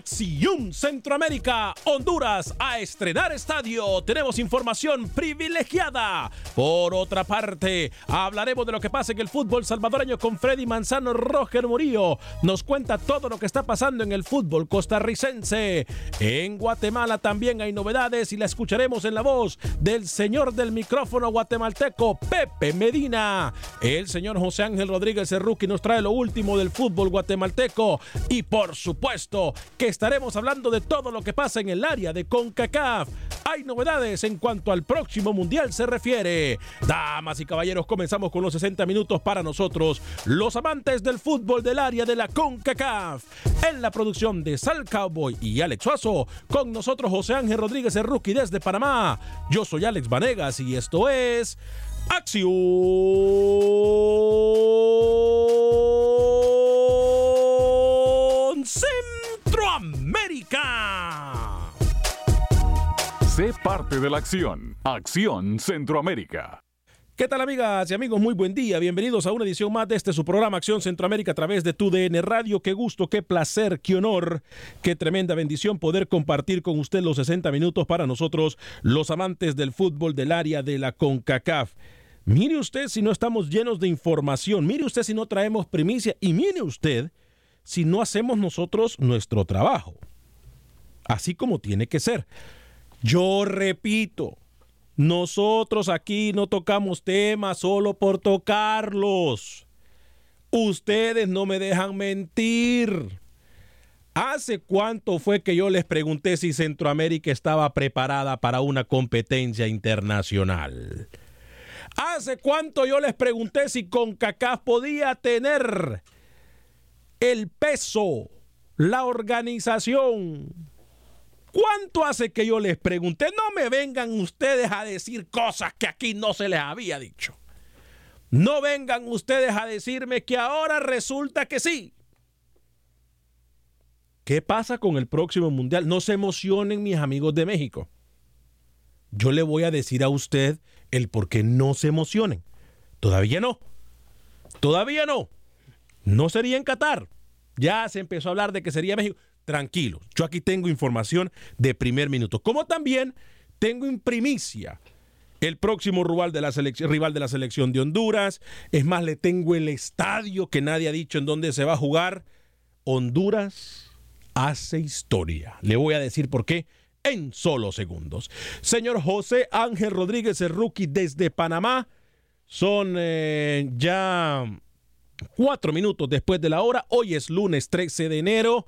Acción Centroamérica, Honduras, a estrenar estadio. Tenemos información privilegiada. Por otra parte, hablaremos de lo que pasa en el fútbol salvadoreño con Freddy Manzano. Roger Murillo nos cuenta todo lo que está pasando en el fútbol costarricense. En Guatemala también hay novedades y la escucharemos en la voz del señor del micrófono guatemalteco, Pepe Medina. El señor José Ángel Rodríguez Cerruqui nos trae lo último del fútbol guatemalteco y por supuesto que estaremos hablando de todo lo que pasa en el área de CONCACAF. Hay novedades en cuanto al próximo mundial se refiere. Damas y caballeros, comenzamos con los 60 minutos para nosotros, los amantes del fútbol del área de la CONCACAF. En la producción de Sal Cowboy y Alex Suazo, con nosotros José Ángel Rodríguez el Rookie desde Panamá. Yo soy Alex Vanegas y esto es Acción Centroamérica. Sé parte de la acción. Acción Centroamérica. ¿Qué tal amigas y amigos? Muy buen día. Bienvenidos a una edición más de este su programa Acción Centroamérica a través de tu DN Radio. Qué gusto, qué placer, qué honor, qué tremenda bendición poder compartir con usted los 60 minutos para nosotros, los amantes del fútbol del área de la CONCACAF. Mire usted si no estamos llenos de información, mire usted si no traemos primicia y mire usted si no hacemos nosotros nuestro trabajo. Así como tiene que ser. Yo repito, nosotros aquí no tocamos temas solo por tocarlos. Ustedes no me dejan mentir. ¿Hace cuánto fue que yo les pregunté si Centroamérica estaba preparada para una competencia internacional? ¿Hace cuánto yo les pregunté si CONCACAF podía tener el peso, la organización? ¿Cuánto hace que yo les pregunté? No me vengan ustedes a decir cosas que aquí no se les había dicho. No vengan ustedes a decirme que ahora resulta que sí. ¿Qué pasa con el próximo mundial? No se emocionen mis amigos de México. Yo le voy a decir a usted el por qué no se emocionen. Todavía no. Todavía no. No sería en Qatar. Ya se empezó a hablar de que sería México. Tranquilos, yo aquí tengo información de primer minuto. Como también tengo en primicia el próximo rival de, la selección, rival de la selección de Honduras. Es más, le tengo el estadio que nadie ha dicho en dónde se va a jugar. Honduras hace historia. Le voy a decir por qué en solo segundos. Señor José Ángel Rodríguez, el rookie desde Panamá. Son eh, ya cuatro minutos después de la hora. Hoy es lunes 13 de enero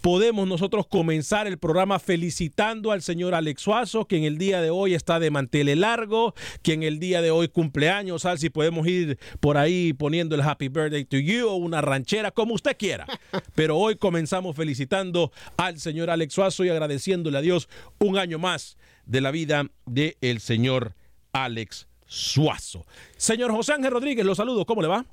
podemos nosotros comenzar el programa felicitando al señor Alex Suazo, que en el día de hoy está de manteles largo, que en el día de hoy cumpleaños, al si podemos ir por ahí poniendo el Happy Birthday to You o una ranchera, como usted quiera. Pero hoy comenzamos felicitando al señor Alex Suazo y agradeciéndole a Dios un año más de la vida del señor Alex Suazo. Señor José Ángel Rodríguez, lo saludo, ¿cómo le va?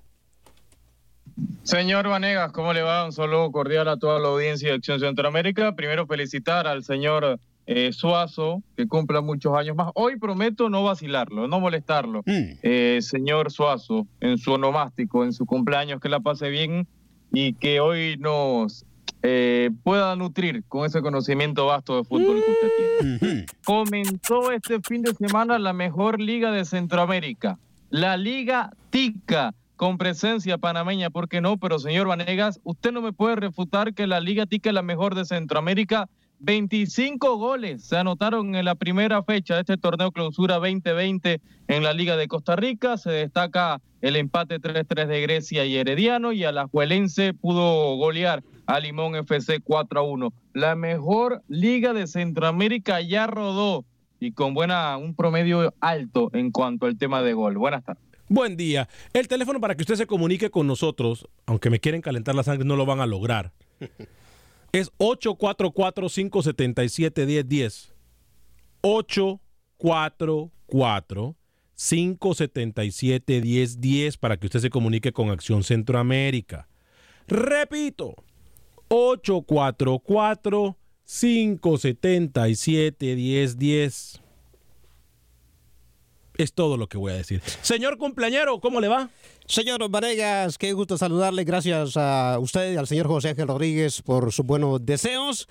Señor Vanegas, ¿cómo le va? Un saludo cordial a toda la audiencia de Acción Centroamérica. Primero felicitar al señor eh, Suazo, que cumpla muchos años más. Hoy prometo no vacilarlo, no molestarlo. Mm. Eh, señor Suazo, en su onomástico, en su cumpleaños, que la pase bien y que hoy nos eh, pueda nutrir con ese conocimiento vasto de fútbol que usted tiene. Comenzó este fin de semana la mejor liga de Centroamérica, la Liga Tica con presencia panameña, ¿por qué no? Pero señor Vanegas, usted no me puede refutar que la Liga Tica es la mejor de Centroamérica. 25 goles se anotaron en la primera fecha de este torneo clausura 2020 en la Liga de Costa Rica. Se destaca el empate 3-3 de Grecia y Herediano y a la Juelense pudo golear a Limón FC 4-1. La mejor liga de Centroamérica ya rodó y con buena un promedio alto en cuanto al tema de gol. Buenas tardes. Buen día. El teléfono para que usted se comunique con nosotros, aunque me quieren calentar la sangre, no lo van a lograr. Es 844-577-1010. 844-577-1010 para que usted se comunique con Acción Centroamérica. Repito, 844-577-1010. Es todo lo que voy a decir. Señor cumpleañero, ¿cómo le va? Señor Vanegas, qué gusto saludarle. Gracias a usted y al señor José Ángel Rodríguez por sus buenos deseos.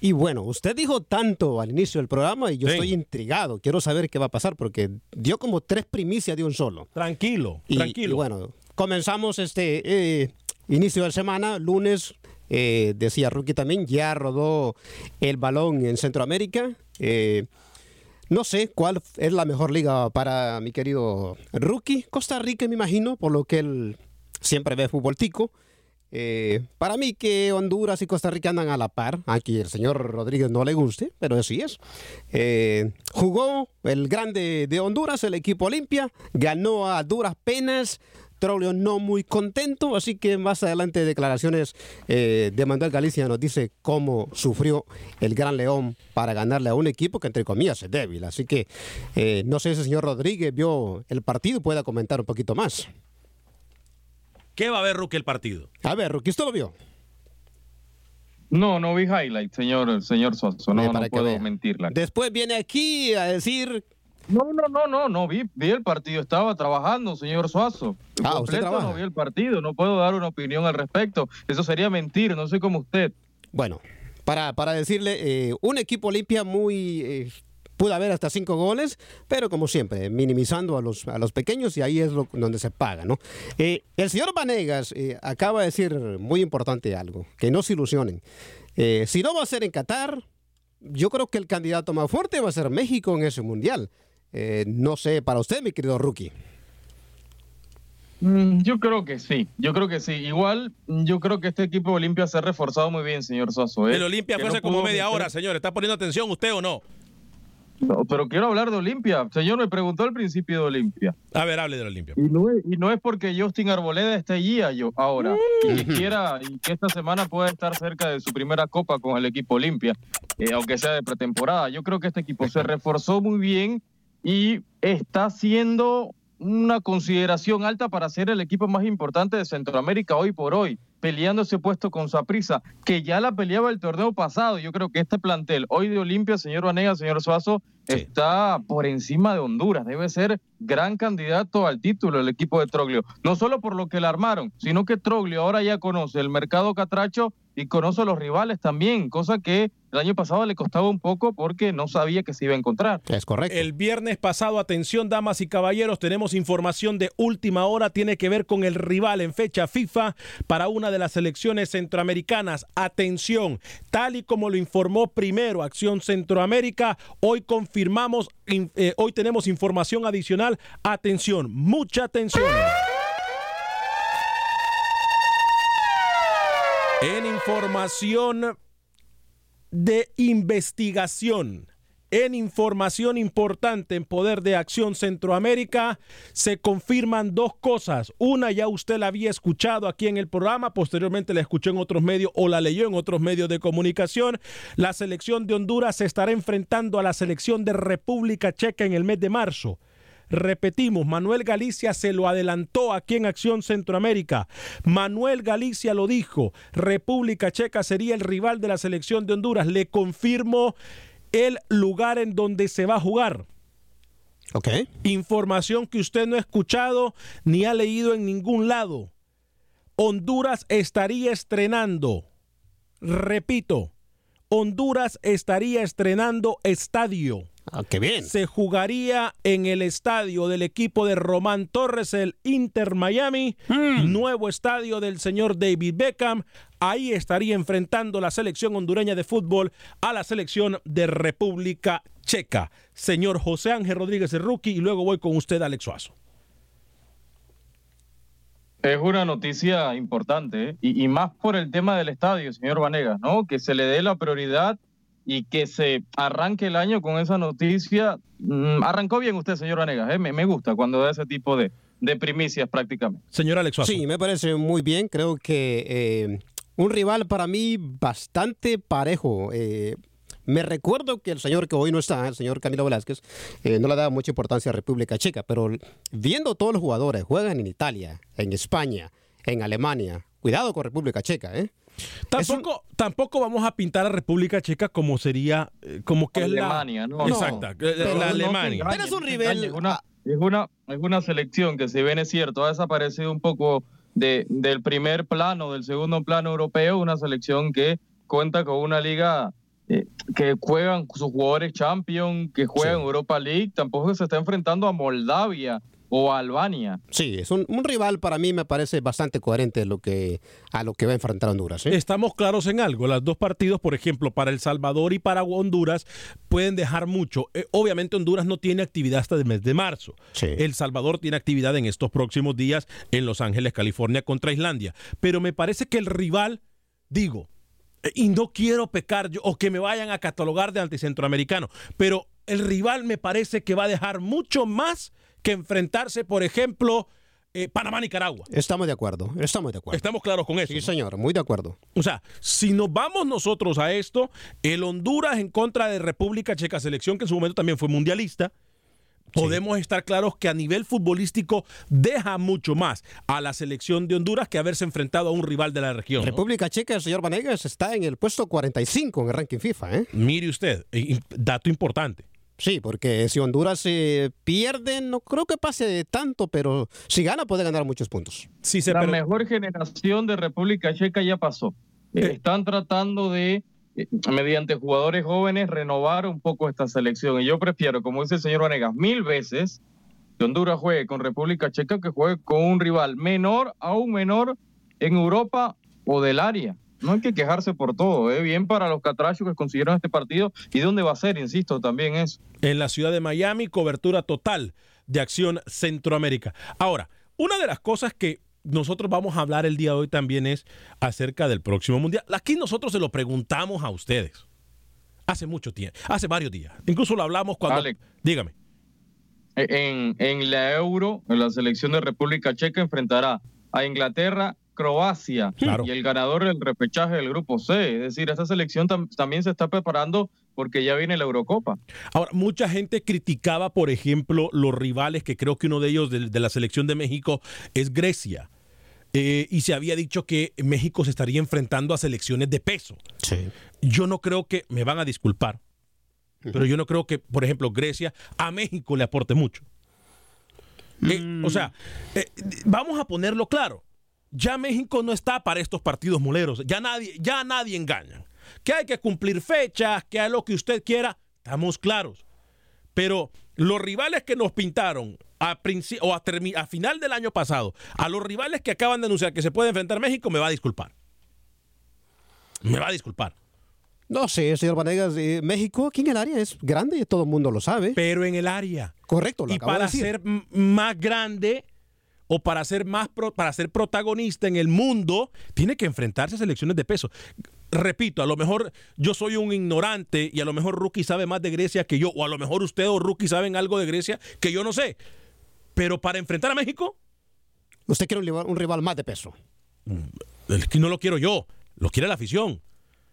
Y bueno, usted dijo tanto al inicio del programa y yo estoy intrigado. Quiero saber qué va a pasar porque dio como tres primicias de un solo. Tranquilo, tranquilo. Y bueno, comenzamos este eh, inicio de semana, lunes. Eh, decía Rookie también, ya rodó el balón en Centroamérica. Eh, no sé cuál es la mejor liga para mi querido rookie. Costa Rica, me imagino, por lo que él siempre ve fútbol tico. Eh, para mí que Honduras y Costa Rica andan a la par. Aquí el señor Rodríguez no le guste, pero así es. Eh, jugó el grande de Honduras, el equipo Olimpia. Ganó a duras penas Troglio no muy contento, así que más adelante declaraciones eh, de Manuel Galicia nos dice cómo sufrió el Gran León para ganarle a un equipo que entre comillas es débil. Así que eh, no sé si el señor Rodríguez vio el partido, pueda comentar un poquito más. ¿Qué va a ver Rookie el partido? A ver, Rookie, ¿usted lo vio? No, no vi highlight, señor, señor Soso, no, no puedo mentirla. Después viene aquí a decir no, no, no, no, no vi, vi el partido, estaba trabajando, señor Suazo. Ah, completo no vi el partido, no puedo dar una opinión al respecto. Eso sería mentir, no soy como usted. Bueno, para, para decirle, eh, un equipo limpia muy... Eh, pudo haber hasta cinco goles, pero como siempre, minimizando a los, a los pequeños y ahí es lo, donde se paga, ¿no? Eh, el señor Vanegas acaba de decir muy importante algo, que no se ilusionen. si no va a ser en Qatar, yo creo que el candidato más fuerte va a ser México en ese mundial. Eh, no sé, para usted, mi querido rookie. Mm, yo creo que sí, yo creo que sí. Igual, yo creo que este equipo de Olimpia se ha reforzado muy bien, señor Soso. ¿eh? El Olimpia fue hace como media hora, señor. ¿Está poniendo atención usted o no? No, pero quiero hablar de Olimpia. Señor me preguntó al principio de Olimpia. A ver, hable de Olimpia. Y no, es, y no es porque Justin Arboleda esté allí yo, ahora y que quiera y que esta semana pueda estar cerca de su primera copa con el equipo Olimpia, eh, aunque sea de pretemporada. Yo creo que este equipo se reforzó muy bien y está siendo una consideración alta para ser el equipo más importante de Centroamérica hoy por hoy, peleando ese puesto con Saprisa, que ya la peleaba el torneo pasado. Yo creo que este plantel hoy de Olimpia, señor Vanega, señor Suazo, está por encima de Honduras. Debe ser gran candidato al título el equipo de Troglio. No solo por lo que le armaron, sino que Troglio ahora ya conoce el mercado catracho y conoce a los rivales también, cosa que el año pasado le costaba un poco porque no sabía que se iba a encontrar. Es correcto. El viernes pasado, atención damas y caballeros, tenemos información de última hora, tiene que ver con el rival en fecha FIFA para una de las selecciones centroamericanas. Atención, tal y como lo informó primero Acción Centroamérica, hoy confirmamos, eh, hoy tenemos información adicional. Atención, mucha atención. En información de investigación en información importante en Poder de Acción Centroamérica se confirman dos cosas. Una ya usted la había escuchado aquí en el programa, posteriormente la escuchó en otros medios o la leyó en otros medios de comunicación. La selección de Honduras se estará enfrentando a la selección de República Checa en el mes de marzo. Repetimos, Manuel Galicia se lo adelantó aquí en Acción Centroamérica. Manuel Galicia lo dijo, República Checa sería el rival de la selección de Honduras. Le confirmo el lugar en donde se va a jugar. Ok. Información que usted no ha escuchado ni ha leído en ningún lado. Honduras estaría estrenando, repito, Honduras estaría estrenando estadio. Ah, qué bien. Se jugaría en el estadio del equipo de Román Torres, el Inter Miami, Hmm. nuevo estadio del señor David Beckham. Ahí estaría enfrentando la selección hondureña de fútbol a la selección de República Checa. Señor José Ángel Rodríguez el rookie, y luego voy con usted, Alex Suazo. Es una noticia importante ¿eh? y, y más por el tema del estadio, señor Vanegas, ¿no? Que se le dé la prioridad y que se arranque el año con esa noticia. Mm, arrancó bien usted, señor Vanegas, ¿eh? me, me gusta cuando da ese tipo de, de primicias prácticamente. Señor Alex Suazo. Sí, me parece muy bien. Creo que eh, un rival para mí bastante parejo. Eh, me recuerdo que el señor que hoy no está, el señor Camilo Velázquez, eh, no le daba mucha importancia a República Checa, pero viendo todos los jugadores, juegan en Italia, en España, en Alemania. Cuidado con República Checa, ¿eh? Tampoco, tampoco vamos a pintar a República Checa como sería, eh, como que Alemania, es la... ¿no? Exacta, No, eh, la Alemania. Pero es un nivel- Es una, es, una, es una selección que, si bien es cierto, ha desaparecido un poco de, del primer plano, del segundo plano europeo, una selección que cuenta con una liga eh, que juegan sus jugadores champion, que juegan Sí. Europa League, tampoco se está enfrentando a Moldavia o Albania. Sí, es un, un rival para mí me parece bastante coherente lo que, a lo que va a enfrentar Honduras. ¿eh? Estamos claros en algo. Los dos partidos, por ejemplo, para El Salvador y para Honduras, pueden dejar mucho. Eh, obviamente Honduras no tiene actividad hasta el mes de marzo. Sí. El Salvador tiene actividad en estos próximos días en Los Ángeles, California, contra Islandia. Pero me parece que el rival, digo, eh, y no quiero pecar yo, o que me vayan a catalogar de anticentroamericano, pero el rival me parece que va a dejar mucho más que enfrentarse, por ejemplo, eh, Panamá-Nicaragua. Estamos de acuerdo, estamos de acuerdo. Estamos claros con eso. Sí, señor, muy de acuerdo. O sea, si nos vamos nosotros a esto, el Honduras en contra de República Checa, selección que en su momento también fue mundialista, podemos estar claros que a nivel futbolístico deja mucho más a la selección de Honduras que haberse enfrentado a un rival de la región. ¿no? República Checa, el señor Vanegas, está en el puesto 45 en el ranking FIFA, ¿eh? Mire usted, dato importante. Sí, porque si Honduras eh, pierde, no creo que pase tanto, pero si gana puede ganar muchos puntos. Si se la per- mejor generación de República Checa ya pasó. Eh. Están tratando de, eh, mediante jugadores jóvenes, renovar un poco esta selección. Y yo prefiero, como dice el señor Vanegas, mil veces que Honduras juegue con República Checa que juegue con un rival menor, aún menor, en Europa o del área. No hay que quejarse por todo, ¿eh? bien para los catrachos que consiguieron este partido y dónde va a ser, insisto, también es. en la ciudad de Miami, cobertura total de Acción Centroamérica. Ahora, una de las cosas que nosotros vamos a hablar el día de hoy también es acerca del próximo mundial. Aquí nosotros se lo preguntamos a ustedes. Hace mucho tiempo, hace varios días. Incluso lo hablamos cuando... Alex. Dígame. En, en la Euro, en la selección de República Checa enfrentará a Inglaterra, Croacia Claro. y el ganador del repechaje del grupo C. Es decir, esta selección tam- también se está preparando porque ya viene la Eurocopa. Ahora, mucha gente criticaba, por ejemplo, los rivales, que creo que uno de ellos de, de la selección de México es Grecia. Eh, y se había dicho que México se estaría enfrentando a selecciones de peso. Sí. Yo no creo que, me van a disculpar, pero yo no creo que, por ejemplo, Grecia a México le aporte mucho. Eh, o sea, eh, vamos a ponerlo claro. Ya México no está para estos partidos muleros. Ya nadie, ya nadie engaña. que hay que cumplir fechas, que hay lo que usted quiera, estamos claros. Pero los rivales que nos pintaron a, o a, a final del año pasado, a los rivales que acaban de anunciar que se puede enfrentar México, me va a disculpar. Me va a disculpar. No sé, señor Vanegas, eh, México aquí en el área es grande y todo el mundo lo sabe. Pero en el área. Correcto, lo Y para ser más grande o para ser más para ser protagonista en el mundo, tiene que enfrentarse a selecciones de peso. Repito, a lo mejor yo soy un ignorante y a lo mejor Rookie sabe más de Grecia que yo, o a lo mejor usted o Rookie saben algo de Grecia que yo no sé. Pero para enfrentar a México. Usted quiere un rival, un rival más de peso. Mm, es que no lo quiero yo, lo quiere la afición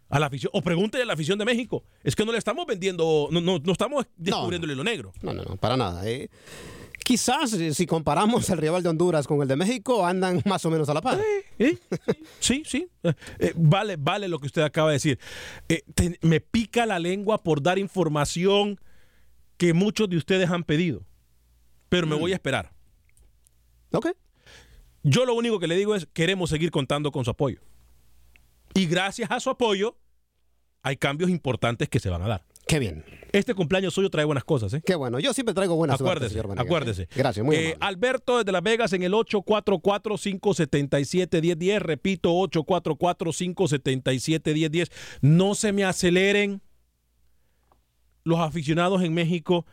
a la afición, o pregúntele a la afición de México. Es que no le estamos vendiendo, no, no, estamos descubriéndole lo negro. No, no, no, para nada. Eh. Quizás eh, si comparamos el rival de Honduras con el de México, andan más o menos a la par. Sí, sí. Eh, vale, vale lo que usted acaba de decir. me pica la lengua por dar información que muchos de ustedes han pedido. Pero me mm. voy a esperar. Ok. Yo lo único que le digo es, queremos seguir contando con su apoyo. Y gracias a su apoyo, hay cambios importantes que se van a dar. Qué bien. Este cumpleaños suyo trae buenas cosas, ¿eh? Qué bueno. Yo siempre traigo buenas acuérdese, señor Acuérdese. Gracias, muy eh, Alberto desde Las Vegas en el 844-577-1010. Repito, 844-577-1010. No se me aceleren los aficionados en México.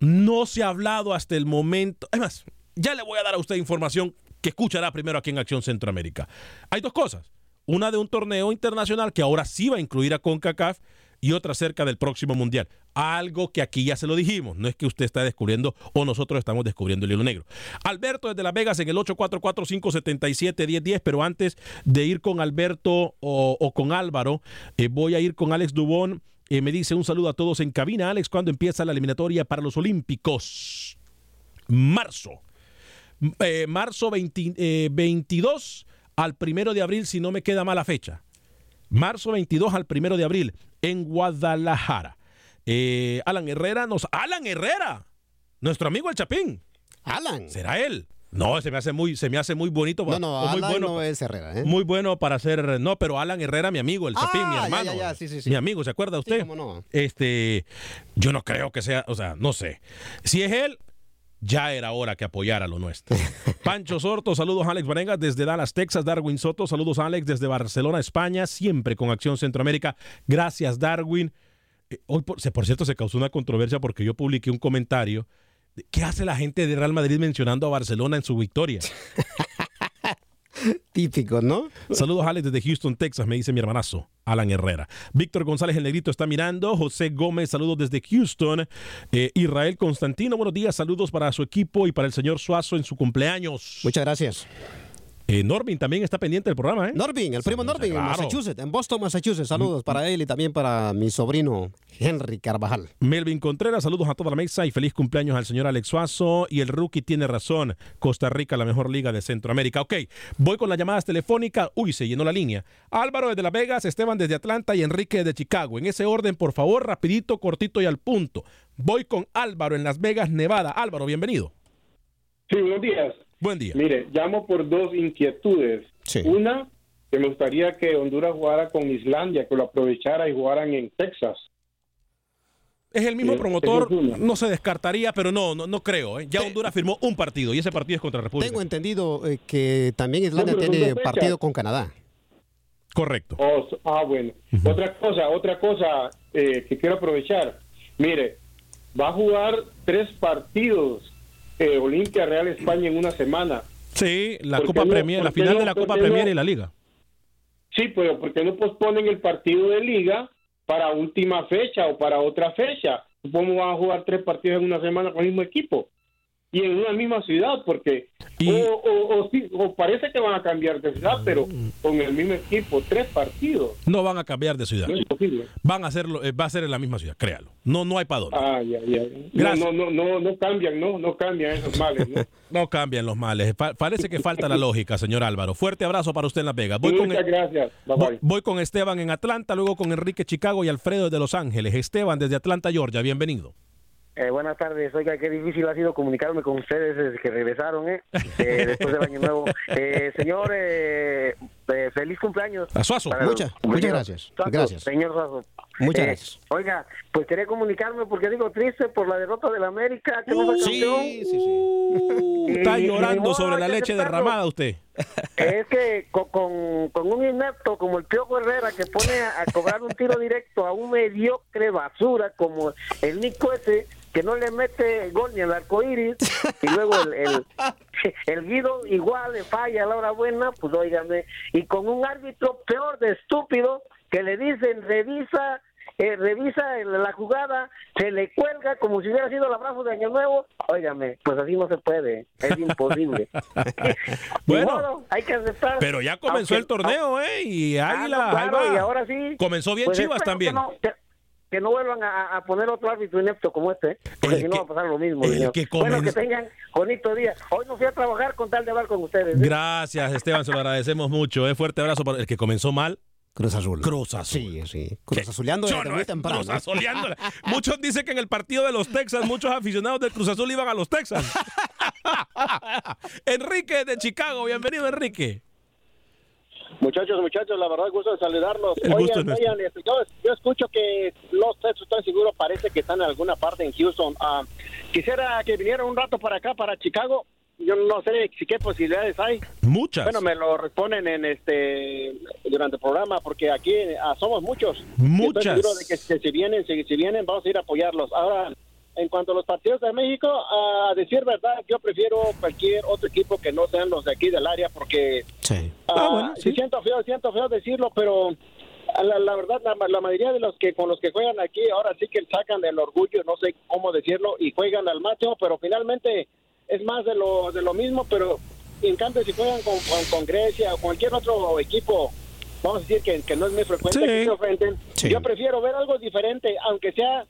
No se ha hablado hasta el momento. Además, ya le voy a dar a usted información que escuchará primero aquí en Acción Centroamérica. Hay dos cosas. Una de un torneo internacional que ahora sí va a incluir a CONCACAF y otra acerca del próximo mundial. Algo que aquí ya se lo dijimos, no es que usted está descubriendo o nosotros estamos descubriendo el hilo negro. Alberto desde Las Vegas en el 844-577-1010, pero antes de ir con Alberto o, con Álvaro, eh, voy a ir con Alex Dubón. Eh, me dice un saludo a todos en cabina. Alex, ¿cuándo empieza la eliminatoria para los Olímpicos? Marzo. Eh, marzo 22 eh, al primero de abril, si no me queda mala fecha. Marzo 22 al primero de abril en Guadalajara. Eh, Alan Herrera nos. ¡Alan Herrera! Nuestro amigo el Chapín. Alan. ¿Será él? No, se me hace muy, se me hace muy bonito. No, no, muy bueno, no es Herrera. ¿eh? Muy bueno para hacer. No, pero Alan Herrera, mi amigo, el Chapín, mi ah, hermano. Mi amigo, ¿se acuerda usted? no. Este, yo no creo que sea, o sea, no sé. Si es él, ya era hora que apoyara lo nuestro. Pancho Sorto, saludos Alex Varenga desde Dallas, Texas. Darwin Soto, saludos Alex desde Barcelona, España, siempre con Acción Centroamérica. Gracias Darwin. Eh, hoy, por, por cierto, se causó una controversia porque yo publiqué un comentario. ¿Qué hace la gente de Real Madrid mencionando a Barcelona en su victoria? Típico, ¿no? Saludos, Alex, desde Houston, Texas, me dice mi hermanazo, Alan Herrera. Víctor González, el negrito, está mirando. José Gómez, saludos desde Houston. Eh, Israel Constantino, buenos días, saludos para su equipo y para el señor Suazo en su cumpleaños. Muchas gracias. Eh, Norbin también está pendiente del programa, ¿eh? Norbin, el primo Norbin, en Massachusetts, en Boston, Massachusetts. Saludos mm. para él y también para mi sobrino Henry Carvajal. Melvin Contreras, saludos a toda la mesa y feliz cumpleaños al señor Alex Suazo. Y el rookie tiene razón, Costa Rica, la mejor liga de Centroamérica. Ok, voy con las llamadas telefónicas. Uy, se llenó la línea. Álvaro desde Las Vegas, Esteban desde Atlanta y Enrique desde Chicago. En ese orden, por favor, rapidito, cortito y al punto. Voy con Álvaro en Las Vegas, Nevada. Álvaro, bienvenido. Sí, buenos días. Buen día. Mire, llamo por dos inquietudes. Una, que me gustaría que Honduras jugara con Islandia, que lo aprovechara y jugaran en Texas. Es el mismo promotor, no se descartaría, pero no, no, no creo. ¿eh? Ya Honduras firmó un partido y ese partido es contra República. Tengo entendido eh, que también Islandia tiene partido con Canadá. Correcto. Oh, ah, bueno. Otra cosa, otra cosa eh, que quiero aprovechar. Mire, va a jugar tres partidos eh, Olimpia Real España en una semana. Sí, la Copa Premier, la final de la Copa Premier y la Liga. Sí, pero ¿por qué no posponen el partido de Liga para última fecha o para otra fecha? ¿Cómo van a jugar tres partidos en una semana con el mismo equipo? Y en una misma ciudad, porque o, o, parece que van a cambiar de ciudad, pero con el mismo equipo, tres partidos. No van a cambiar de ciudad. Van a hacerlo, eh, va a ser en la misma ciudad, créalo. No, no hay para dónde. Ah, ya, ya. No, no, no, no, cambian, no, no cambian esos males, ¿no? no cambian los males. parece que falta la lógica, señor Álvaro. Fuerte abrazo para usted en Las Vegas. Voy Muchas con gracias. voy con Esteban en Atlanta, luego con Enrique Chicago y Alfredo de Los Ángeles. Esteban desde Atlanta, Georgia. Bienvenido. Eh, buenas tardes. Oiga, qué difícil ha sido comunicarme con ustedes desde que regresaron, ¿eh? eh después del año nuevo. Eh, señor, eh, feliz cumpleaños. A Suazo. Muchas, muchas gracias. Suazo, Gracias. Señor Suazo. Muchas Eh, gracias. Oiga, pues quería comunicarme porque digo triste por la derrota del América. Que no fue campeón. Sí, sí, sí. Está Y- llorando modo, sobre la leche derramada usted. Es que con, con, con un inepto como el Piojo Herrera que pone a, a cobrar un tiro directo a un mediocre basura como el Nico ese que no le mete gol ni al arco iris y luego el, el, el Guido igual le falla a la hora buena, pues óigame, y con un árbitro peor de estúpido que le dicen revisa eh, revisa el- la jugada, se le cuelga como si hubiera sido el abrazo de Año Nuevo. Óigame, pues así no se puede, es imposible. Bueno. Modo, hay que aceptar. Pero ya comenzó Aunque- el torneo, ¿eh? Y Ah, Águila, no, claro, ahí va. y ahora sí. Comenzó bien Pues Chivas también. No, que no vuelvan a, a poner otro árbitro inepto como este, ¿eh? porque El si no va a pasar lo mismo. el señor. que Bueno, que tengan bonito día. Hoy no fui a trabajar con tal de hablar con ustedes. ¿eh? Gracias, Esteban, se lo agradecemos mucho. ¿eh? Fuerte abrazo para el que comenzó mal. Cruz Azul. Cruz Azul. Sí, sí. Cruz Azuleando Yo desde no muy temprano. Cruz Azuleándola. Muchos dicen que en el partido de los Texas, muchos aficionados del Cruz Azul iban a los Texas. Enrique de Chicago, bienvenido, Enrique. Muchachos, muchachos, la verdad, gusto de saludarlos. El gusto Oigan, oigan, yo, yo escucho que los Texas, estoy seguro, parece que están en alguna parte en Houston. Ah, quisiera que vinieran un rato para acá, para Chicago. Yo no sé si qué posibilidades hay. Muchas. Bueno, me lo responden en este durante el programa porque aquí ah, somos muchos. Muchas. Estoy seguro de que, que si vienen, si, si vienen, vamos a ir a apoyarlos. Ahora, en cuanto a los partidos de México, a decir verdad, yo prefiero cualquier otro equipo que no sean los de aquí del área porque Sí. Ah, sí, siento feo, siento feo decirlo, pero a la, la verdad, la, la mayoría de los que con los que juegan aquí ahora sí que sacan el orgullo, no sé cómo decirlo, y juegan al máximo, pero finalmente es más de lo, de lo mismo, pero en cambio si juegan con, con, con Grecia o cualquier otro equipo, vamos a decir que, que no es muy frecuente Sí. que se Sí. yo prefiero ver algo diferente, aunque sea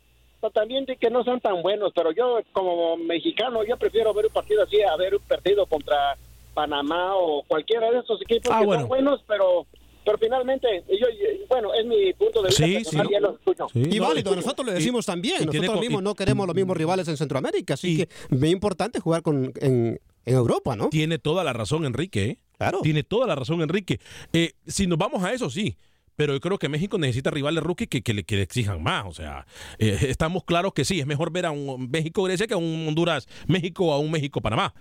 también de que no sean tan buenos, pero yo como mexicano, yo prefiero ver un partido así, a ver un partido contra Panamá o cualquiera de esos equipos Ah, que bueno. son buenos, pero pero finalmente, yo, yo- bueno, es mi punto de vista Sí, personal, sí. ya los escucho. Sí, Y no, válido, y- nosotros lo y- decimos y también. tiene Nosotros mismos y- no queremos los mismos rivales en Centroamérica, así Y- que es muy importante jugar con, en, en Europa, ¿no? Tiene toda la razón, Enrique. ¿eh? Claro. Tiene toda la razón, Enrique. Eh, si nos vamos a eso, sí. Pero yo creo que México necesita rivales rookie que, que le, que le exijan más. O sea, eh, estamos claros que sí, es mejor ver a un México-Grecia que a un Honduras-México o a un México-Panamá.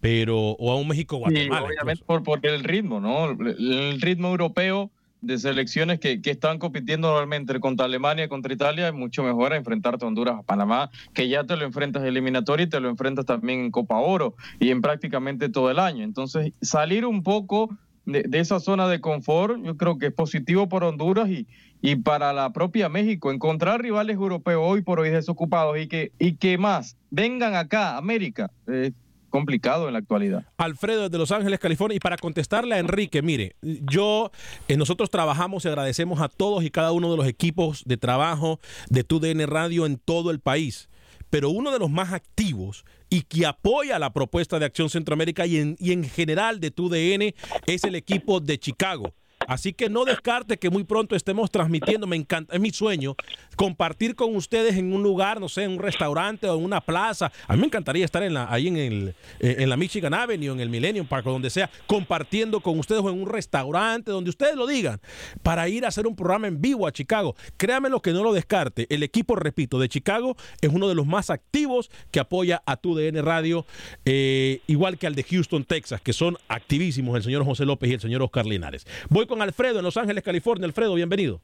Pero, o a un México-Guatemala. obviamente por, por el ritmo, ¿no? El, ritmo europeo de selecciones que, que están compitiendo normalmente contra Alemania y contra Italia es mucho mejor a enfrentarte a Honduras a Panamá, que ya te lo enfrentas en eliminatoria y te lo enfrentas también en Copa Oro y en prácticamente todo el año. Entonces, salir un poco de, esa zona de confort, yo creo que es positivo por Honduras y, y para la propia México. Encontrar rivales europeos hoy por hoy desocupados y que, y más vengan acá, América, es complicado en la actualidad. Alfredo de Los Ángeles, California. Y para contestarle a Enrique, mire, yo, eh, nosotros trabajamos y agradecemos a todos y cada uno de los equipos de trabajo de TUDN Radio en todo el país. Pero uno de los más activos y que apoya la propuesta de Acción Centroamérica y en, y en general de TUDN es el equipo de Chicago. Así que no descarte que muy pronto estemos transmitiendo, me encanta, es mi sueño, compartir con ustedes en un lugar, no sé, en un restaurante o en una plaza. A mí me encantaría estar en la, ahí en, el, eh, en la Michigan Avenue, en el Millennium Park, o donde sea, compartiendo con ustedes o en un restaurante, donde ustedes lo digan, para ir a hacer un programa en vivo a Chicago. Créame lo que no lo descarte. El equipo, repito, de Chicago es uno de los más activos que apoya a tu DN Radio, eh, igual que al de Houston, Texas, que son activísimos el señor José López y el señor Oscar Linares. Voy con Alfredo en Los Ángeles, California. Alfredo, bienvenido.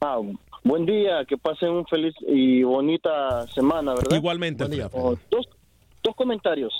Ah, buen día, que pasen un feliz y bonita semana, ¿verdad? Igualmente, día. Oh, dos, dos comentarios,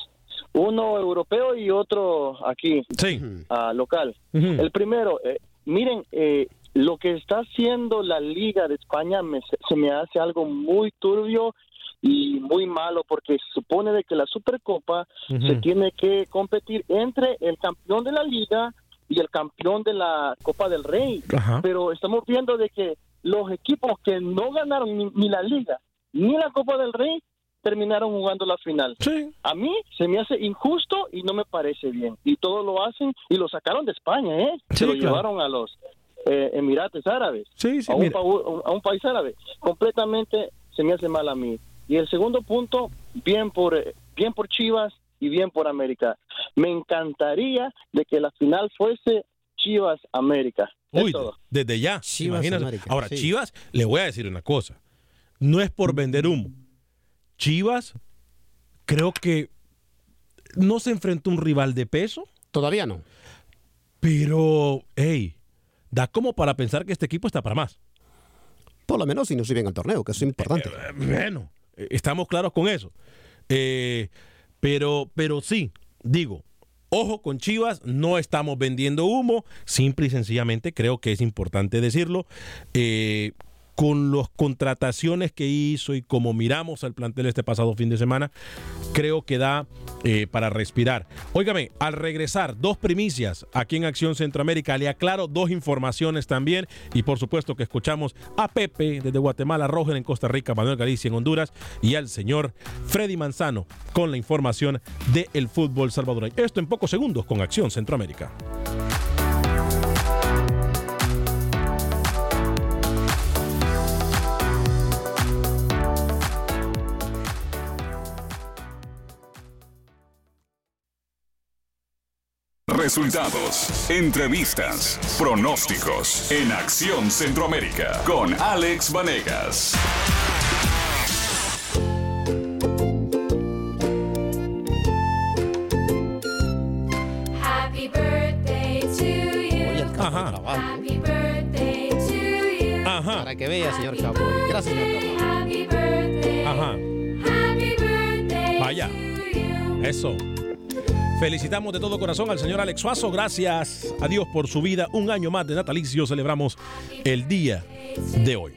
uno europeo y otro aquí, Sí. ah, local. El primero, eh, miren, eh, lo que está haciendo la Liga de España me- se me hace algo muy turbio y muy malo porque se supone de que la Supercopa se tiene que competir entre el campeón de la Liga y el campeón de la Copa del Rey. Ajá. Pero estamos viendo de que los equipos que no ganaron ni, ni la Liga ni la Copa del Rey terminaron jugando la final. Sí. A mí se me hace injusto y no me parece bien. Y todos lo hacen y lo sacaron de España, ¿eh? Sí, se lo claro. llevaron a los eh, Emirates Árabes, Sí, sí, a, un a un país árabe. Completamente se me hace mal a mí. Y el segundo punto, bien por, eh, bien por Chivas y bien por América. Me encantaría de que la final fuese Chivas América. Uy, todo. desde ya. Chivas imagínate. América, Ahora, sí. Chivas, le voy a decir una cosa. No es por vender humo. Chivas, creo que no se enfrentó a un rival de peso, Todavía no. pero, hey, da como para pensar que este equipo está para más. Por lo menos si no sirven al torneo, que eso es importante. Eh, Bueno, eh, estamos claros con eso. Eh, pero, pero sí, digo, ojo con Chivas, no estamos vendiendo humo, simple y sencillamente creo que es importante decirlo. Eh, con las contrataciones que hizo y como miramos al plantel este pasado fin de semana, creo que da eh, para respirar. Óigame, al regresar, dos primicias aquí en Acción Centroamérica. Le aclaro dos informaciones también. Y por supuesto que escuchamos a Pepe desde Guatemala, Roger en Costa Rica, Manuel Galicia en Honduras y al señor Freddy Manzano con la información del fútbol salvadoreño. Esto en pocos segundos con Acción Centroamérica. Resultados, entrevistas, pronósticos en Acción Centroamérica con Alex Vanegas. Happy birthday to you. Ajá. Happy birthday to you. Ajá. Para que vea, señor Chapo. Gracias, señor Chapo. Happy birthday. Ajá. Happy birthday Vaya. to you. Eso. Felicitamos de todo corazón al señor Alex Suazo. Gracias a Dios por su vida. Un año más de natalicio celebramos el día de hoy.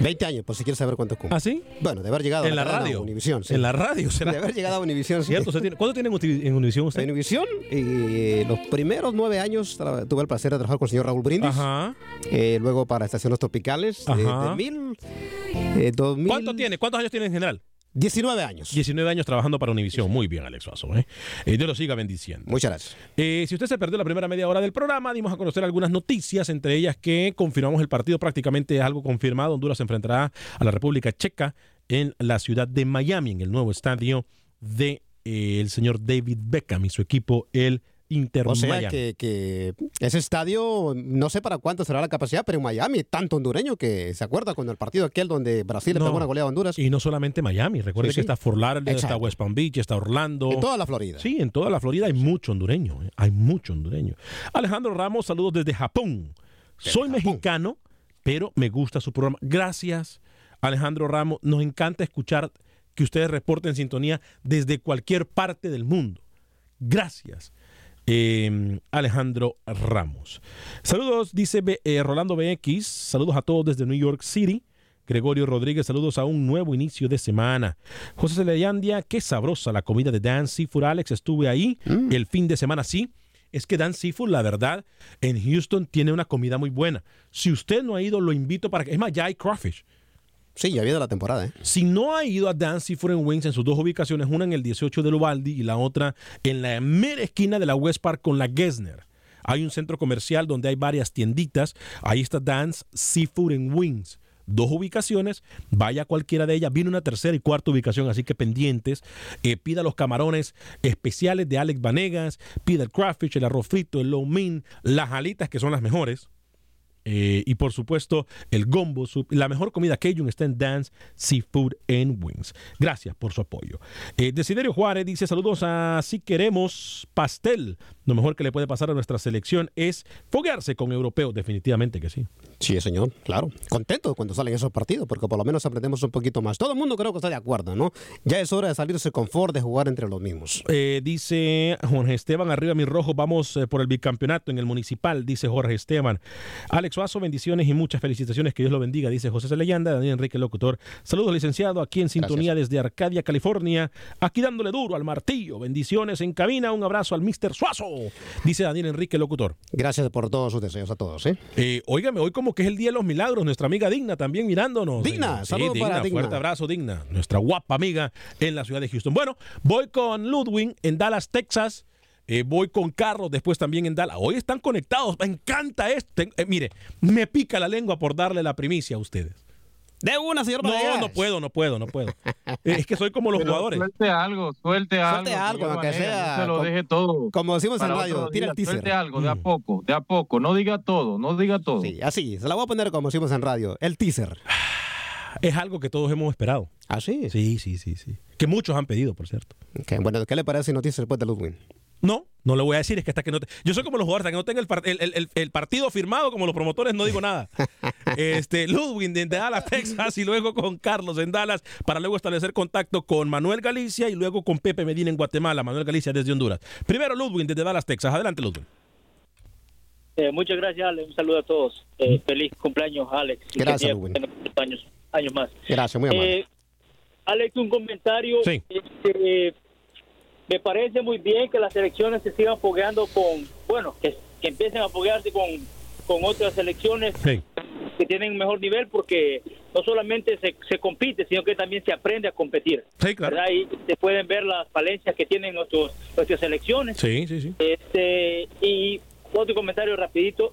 20 años, por si quieres saber cuántos cumple. ¿Ah, sí? Bueno, de haber llegado En a la radio. Univisión, sí. En la radio será. De haber llegado a Univisión, sí. ¿Cierto? ¿Se tiene- ¿Cuánto tienen uti- en Univisión usted? En Univisión, eh, los primeros nueve años tuve el placer de trabajar con el señor Raúl Brindis. Ajá. Eh, luego para Estaciones Tropicales. eh, Ajá. de mil, 2000, ¿Cuánto tiene? ¿Cuántos años tiene en general? 19 años. 19 años trabajando para Univisión. Muy bien, Alex Suazo. ¿eh? Eh, Dios lo siga bendiciendo. Muchas gracias. Eh, si usted se perdió la primera media hora del programa, dimos a conocer algunas noticias, entre ellas que confirmamos el partido, prácticamente es algo confirmado. Honduras se enfrentará a la República Checa en la ciudad de Miami, en el nuevo estadio de eh, el señor David Beckham y su equipo, el Inter O sea que, que ese estadio, no sé para cuánto será la capacidad, pero en Miami, tanto hondureño que se acuerda con el partido aquel donde Brasil le No. pegó una goleada a Honduras. Y no solamente Miami, recuerde Sí, que sí. está Fort Lauderdale, está. West Palm Beach, está Orlando. En toda la Florida. Sí, en toda la Florida hay mucho hondureño, ¿eh? hay mucho hondureño. Alejandro Ramos, saludos desde Japón. Soy mexicano, pero me gusta su programa. Gracias, Alejandro Ramos. Nos encanta escuchar que ustedes reporten sintonía desde cualquier parte del mundo. Gracias. Eh, Alejandro Ramos. Saludos, dice eh, Rolando BX. Saludos a todos desde New York City. Gregorio Rodríguez, saludos a un nuevo inicio de semana. José Celeyandia, qué sabrosa la comida de Dan Seafood. Alex, estuve ahí el fin de semana, sí. Es que Dan Seafood, la verdad, en Houston tiene una comida muy buena. Si usted no ha ido, lo invito para que... Es más, ya hay crawfish. Sí, ya viene la temporada. ¿eh? Si no ha ido a Dan Seafood and Wings en sus dos ubicaciones, una en el 18 de Lubaldi y la otra en la mera esquina de la West Park con la Gessner. Hay un centro comercial donde hay varias tienditas. Ahí está Dan's Seafood and Wings. Dos ubicaciones, vaya cualquiera de ellas. Viene una tercera y cuarta ubicación, así que pendientes. Eh, pida los camarones especiales de Alex Vanegas, pida el crawfish, el arroz frito, el low mein, las alitas que son las mejores. Eh, y por supuesto, el gombo. La mejor comida Cajun está en Dance Seafood and Wings. Gracias por su apoyo. Eh, Desiderio Juárez dice: Saludos a Si Queremos Pastel. Lo mejor que le puede pasar a nuestra selección es foguearse con europeos. Definitivamente que sí. Sí, señor, claro. Contento cuando salen esos partidos, porque por lo menos aprendemos un poquito más. Todo el mundo creo que está de acuerdo, ¿no? Ya es hora de salirse con Ford, de jugar entre los mismos. Eh, dice Jorge Esteban, arriba mi rojo, vamos eh, por el bicampeonato en el municipal, dice Jorge Esteban. Alex Suazo, bendiciones y muchas felicitaciones, que Dios lo bendiga, dice José C. Leyenda, Daniel Enrique Locutor. Saludos, licenciado, aquí en sintonía desde Arcadia, California, aquí dándole duro al martillo. Bendiciones en cabina, un abrazo al Mr. Suazo, dice Daniel Enrique Locutor. Gracias por todos sus deseos a todos, ¿eh? Eh, óigame, hoy como que es el Día de los Milagros, nuestra amiga Digna también mirándonos. Digna, Eh, saludos para Digna. Fuerte abrazo, Digna, nuestra guapa amiga en la ciudad de Houston. Bueno, voy con Ludwig en Dallas, Texas. Eh, voy con Carlos después también en Dallas. Hoy están conectados, me encanta esto. Eh, mire, me pica la lengua por darle la primicia a ustedes. De una, señor No, no puedo, no puedo, no puedo. Es que soy como los Pero jugadores. Suelte algo, suelte algo. Suelte algo, Vanegas, sea No se lo como- deje todo. Como decimos en radio, tira el teaser. Suelte algo, de a Mm. poco, de a poco. No diga todo, no diga todo. Sí, así, se la voy a poner como decimos en radio, el teaser. Es algo que todos hemos esperado. ¿Ah, sí? Sí, sí, sí, sí. Que muchos han pedido, por cierto. Ok, Bueno, ¿qué le parece si no teaser después de Ludwig? No, no le voy a decir, es que hasta que no te- Yo soy como los jugadores, hasta que no tenga el, par- el- el- el- el partido firmado como los promotores, no digo nada. este, Ludwig de Dallas, Texas, y luego con Carlos en Dallas, para luego establecer contacto con Manuel Galicia y luego con Pepe Medina en Guatemala, Manuel Galicia desde Honduras. Primero Ludwig desde Dallas, Texas. Adelante, Ludwig. Eh, muchas gracias, Alex. Un saludo a todos. Eh, feliz cumpleaños, Alex. Gracias, Ludwig. años más. Gracias, muy amable. Eh, Alex, un comentario. Sí. Este, me parece muy bien que las selecciones se sigan fogueando con, bueno, que, que empiecen a foguearse con, con otras selecciones Sí. que tienen mejor nivel porque no solamente se, se compite, sino que también se aprende a competir. Sí, claro. ¿verdad? Y se pueden ver las falencias que tienen nuestros, nuestras selecciones. Sí, sí, sí. Este, y otro comentario rapidito.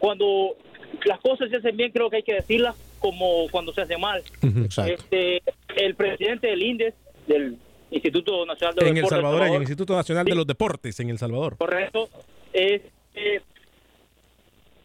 Cuando las cosas se hacen bien, creo que hay que decirlas como cuando se hacen mal. Exacto. Este, el presidente del INDES, del Instituto Nacional de En El Deportes Salvador, en el Salvador, Instituto Nacional de los Deportes, en El Salvador. correcto, es, eh,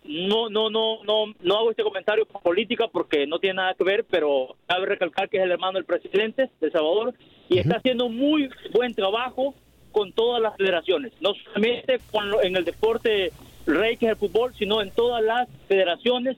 no, no, no, no, no hago este comentario por política porque no tiene nada que ver, pero cabe recalcar que es el hermano del presidente de El Salvador y está haciendo muy buen trabajo con todas las federaciones, no solamente con lo- en el deporte rey que es el fútbol, sino en todas las federaciones,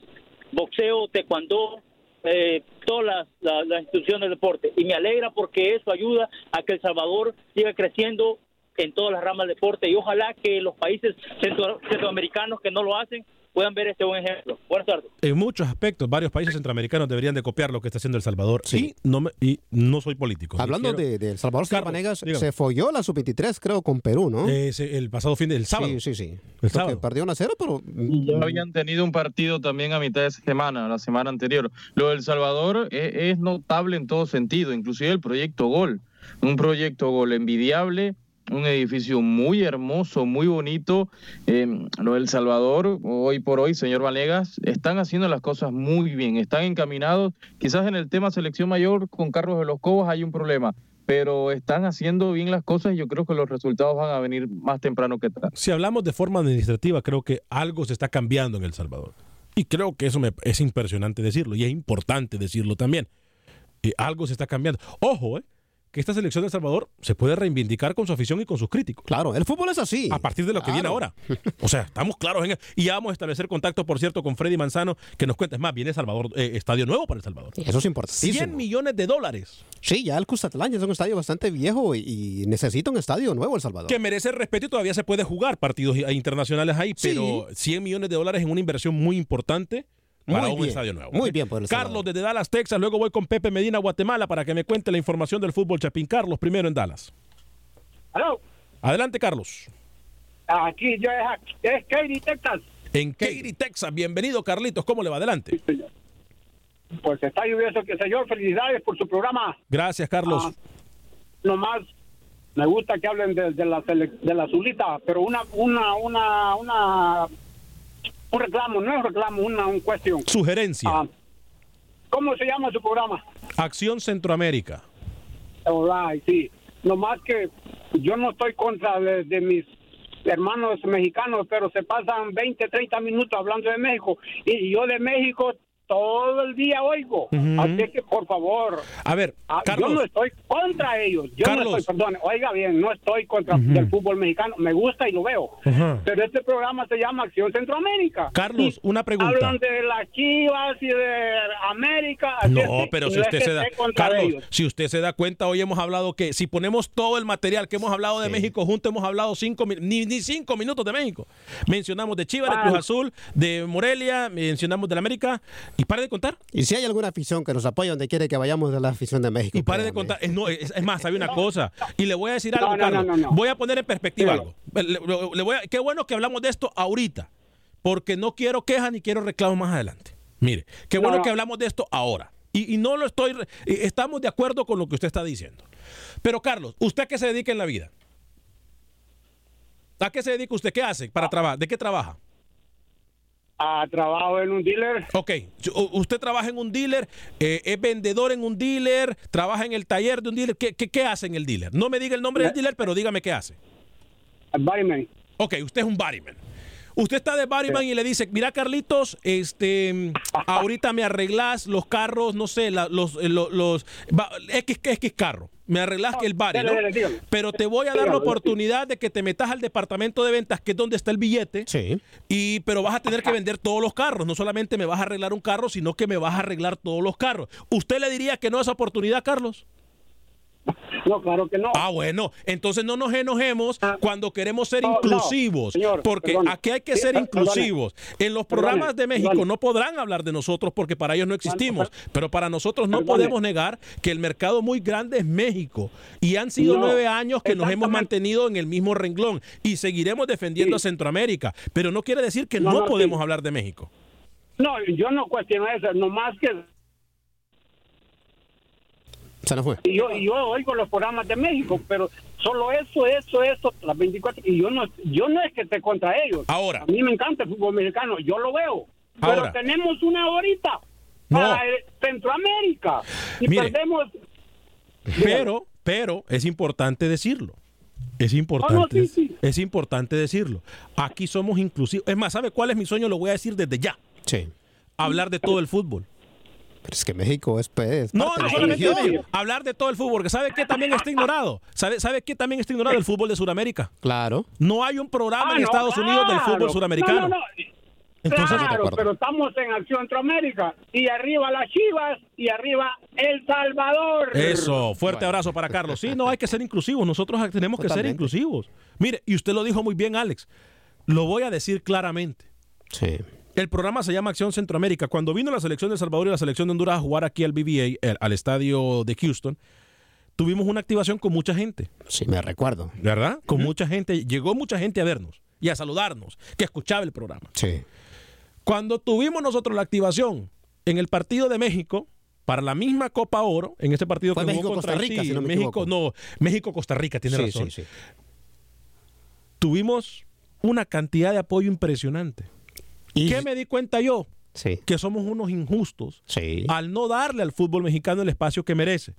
boxeo, taekwondo, eh, todas las, instituciones de deporte. Y me alegra porque eso ayuda a que El Salvador siga creciendo en todas las ramas del deporte y ojalá que los países centro- centroamericanos que no lo hacen puedan ver este buen ejemplo. Buenas tardes. En muchos aspectos, varios países centroamericanos deberían de copiar lo que está haciendo El Salvador. Y, no me- y no soy político. Hablando quiero- de, de El Salvador, Carlos, se folló la sub-23, creo, con Perú, ¿no? Ese, el pasado fin del sábado. Sí, sí, sí. El sábado. perdió 1 a 0, pero... Ya habían tenido un partido también a mitad de semana, la semana anterior. Lo del Salvador es, es notable en todo sentido, inclusive el proyecto Gol. Un proyecto Gol envidiable, un edificio muy hermoso, muy bonito. Eh, lo del Salvador, hoy por hoy, señor Vanegas, están haciendo las cosas muy bien, están encaminados. Quizás en el tema selección mayor con Carlos de los Cobos hay un problema, pero están haciendo bien las cosas y yo creo que los resultados van a venir más temprano que tarde. Si hablamos de forma administrativa, creo que algo se está cambiando en El Salvador. Y creo que eso me, es impresionante decirlo y es importante decirlo también. Eh, algo se está cambiando. Ojo, eh, que esta selección de El Salvador se puede reivindicar con su afición y con sus críticos. Claro, el fútbol es así. A partir de lo que viene ahora. O sea, estamos claros en Y ya vamos a establecer contacto, por cierto, con Freddy Manzano, que nos cuenta. Es más, viene Salvador, eh, estadio nuevo para El Salvador. Eso es importantísimo. 100 millones de dólares. Sí, ya el Custatlán ya es un estadio bastante viejo y, y necesita un estadio nuevo El Salvador. Que merece respeto y todavía se puede jugar partidos internacionales ahí, Sí. pero 100 millones de dólares en una inversión muy importante para Muy un bien, estadio nuevo. muy bien por El Carlos Salvador. desde Dallas, Texas. Luego voy con Pepe Medina, Guatemala, para que me cuente la información del fútbol Chapín. Carlos, primero en Dallas. Aló, Adelante, Carlos. aquí yo es, es Katy, Texas. En Katy, Texas. Bienvenido, Carlitos. ¿Cómo le va? Adelante. Pues está lluvioso que señor, felicidades por su programa. Gracias, Carlos. Ah, nomás me gusta que hablen de, de la de la azulita, pero una una una una un reclamo, no es un reclamo, una un cuestión. Sugerencia. Ah, ¿Cómo se llama su programa? Acción Centroamérica. All right, sí. Nomás que yo no estoy contra de, de mis hermanos mexicanos, pero se pasan 20, 30 minutos hablando de México. Y yo de México todo el día oigo. Así que, por favor, A ver, ah, Carlos. yo no estoy contra ellos. Yo Carlos. no estoy, perdón, oiga bien, no estoy contra el fútbol mexicano. Me gusta y lo veo. Pero este programa se llama Acción Centroamérica. Carlos, Y una pregunta. Hablan de las Chivas y de América. así No, pero si usted se da, Carlos, ellos. si usted se da cuenta, hoy hemos hablado que si ponemos todo el material que hemos hablado de México junto, hemos hablado cinco, ni, ni cinco minutos de México. Mencionamos de Chivas, de. Cruz Azul, de Morelia, mencionamos de la América y pare de contar. Y si hay alguna afición que nos apoya donde quiere que vayamos de la afición de México. Y pare de contar. Es, no, es, es más, sabe una cosa. Y le voy a decir algo, No, no, Carlos. no, no, no. Voy a poner en perspectiva algo. Le- le- le voy a- qué bueno que hablamos de esto ahorita. Porque no quiero quejas ni quiero reclamos más adelante. Mire, qué No, bueno no. que hablamos de esto ahora. Y, y no lo estoy. eh, Estamos de acuerdo con lo que usted está diciendo. Pero, Carlos, ¿usted a qué se dedica en la vida? ¿A qué se dedica usted? ¿Qué hace para trabajar? ¿De qué trabaja? Ah, trabajo en un dealer. Ok, usted trabaja en un dealer, eh, es vendedor en un dealer, trabaja en el taller de un dealer. ¿Qué, qué, qué hace en el dealer? No me diga el nombre del dealer, pero dígame qué hace. Bodyman. Ok, usted es un bodyman. Usted está de bodyman y le dice, mira Carlitos, este, ahorita me arreglas los carros, no sé, la- los, eh, los, los- va- X, X carro. Me arreglas el dale, ¿no? Pero te voy a dar la oportunidad de que te metas al departamento de ventas, que es donde está el billete. Sí. Y, pero vas a tener que vender todos los carros. No solamente me vas a arreglar un carro, sino que me vas a arreglar todos los carros. ¿Usted le diría que no a esa oportunidad, Carlos? No, claro que no. Ah, bueno, entonces no nos enojemos cuando queremos ser No, no, inclusivos, señor, porque perdone. aquí hay que ser perdone. inclusivos. En los Perdone, programas de México no podrán hablar de nosotros porque para ellos no existimos, pero para nosotros no podemos negar que el mercado muy grande es México y han sido No, nueve años que nos hemos mantenido en el mismo renglón y seguiremos defendiendo a Centroamérica, pero no quiere decir que No, podemos sí. hablar de México. No, yo no cuestiono eso, nomás que Se nos fue. y yo, yo oigo los programas de México, pero solo eso, eso, eso, las 24, y yo no, yo no es que esté contra ellos. Ahora. A mí me encanta el fútbol mexicano, yo lo veo. Ahora. Pero tenemos una horita No. para el Centroamérica. Y Mire. perdemos... Pero, pero es importante decirlo. Es importante, Oh, no, sí, sí. es importante decirlo. Aquí somos inclusivos. Es más, ¿sabe cuál es mi sueño? Lo voy a decir desde ya. Sí. Hablar de todo el fútbol. Pero es que México es, pe- es No, no solamente. México. hablar de todo el fútbol, porque ¿sabe qué también está ignorado? ¿Sabe, ¿Sabe qué también está ignorado? El fútbol de Sudamérica. Claro. No hay un programa Ah, en no, Estados Unidos del fútbol suramericano. No, no, no. Entonces, claro, pero estamos en Acción Centroamérica. Y arriba las Chivas y arriba El Salvador. Eso, fuerte abrazo para Carlos. Sí, no, hay que ser inclusivos. Nosotros tenemos que ser inclusivos. Mire, y usted lo dijo muy bien, Alex. Lo voy a decir claramente. Sí. El programa se llama Acción Centroamérica. Cuando vino la selección de El Salvador y la selección de Honduras a jugar aquí al BBA, el- al estadio de Houston, tuvimos una activación con mucha gente. Sí, me recuerdo. ¿Verdad? Con mucha gente. Llegó mucha gente a vernos y a saludarnos, que escuchaba el programa. Sí. Cuando tuvimos nosotros la activación en el partido de México, para la misma Copa Oro, en ese partido Fue que México-Costa contra Rica, Haití, si no me México, equivoco. no, México-Costa Rica, tiene Sí, razón. sí, sí. Tuvimos una cantidad de apoyo impresionante. Y- ¿Qué me di cuenta yo? Sí. Que somos unos injustos Sí. al no darle al fútbol mexicano el espacio que merece.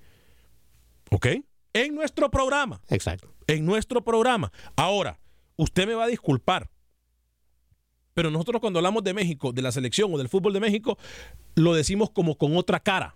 ¿Ok? En nuestro programa. Exacto. En nuestro programa. Ahora, usted me va a disculpar. Pero nosotros cuando hablamos de México, de la selección o del fútbol de México, lo decimos como con otra cara.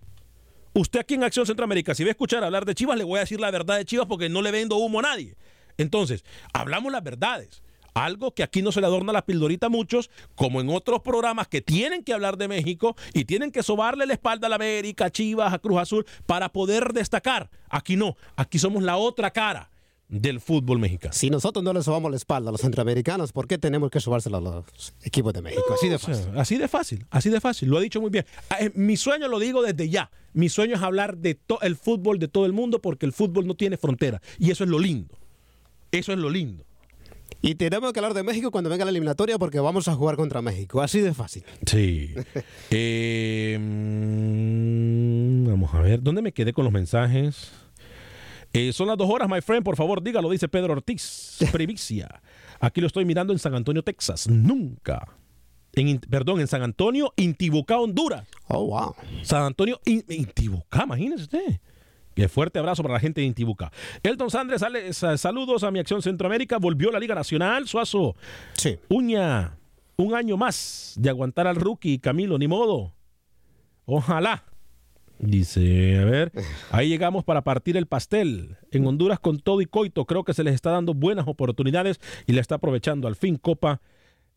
Usted aquí en Acción Centroamérica, si va a escuchar hablar de Chivas, le voy a decir la verdad de Chivas porque no le vendo humo a nadie. Entonces, hablamos las verdades. Algo que aquí no se le adorna la pildorita a muchos, como en otros programas que tienen que hablar de México y tienen que sobarle la espalda a la América, a Chivas, a Cruz Azul, para poder destacar. Aquí no, aquí somos la otra cara del fútbol mexicano. Si nosotros no le sobamos la espalda a los centroamericanos, ¿por qué tenemos que sobársela a los equipos de México? Así de O sea, fácil. así de fácil, así de fácil. Lo ha dicho muy bien. Ah, eh, Mi sueño lo digo desde ya. Mi sueño es hablar de to- el fútbol de todo el mundo porque el fútbol no tiene frontera. Y eso es lo lindo. Eso es lo lindo. Y tenemos que hablar de México cuando venga la eliminatoria porque vamos a jugar contra México. Así de fácil. Sí. Eh, mm, vamos a ver, ¿dónde me quedé con los mensajes? Eh, son las dos horas, my friend, por favor, dígalo, dice Pedro Ortiz. Primicia. Aquí lo estoy mirando en San Antonio, Texas. Nunca. En, perdón, en San Antonio, Intibucá, Honduras. Oh, wow. San Antonio, In- Intibucá, imagínese usted. Qué fuerte abrazo para la gente de Intibucá. Elton Sandres, saludos a mi acción Centroamérica. Volvió la Liga Nacional, Suazo. Sí. Uña, un año más de aguantar al rookie, Camilo, ni modo. Ojalá. Dice, a ver, ahí llegamos para partir el pastel. En Honduras con todo y coito, creo que se les está dando buenas oportunidades y le está aprovechando. Al fin, Copa,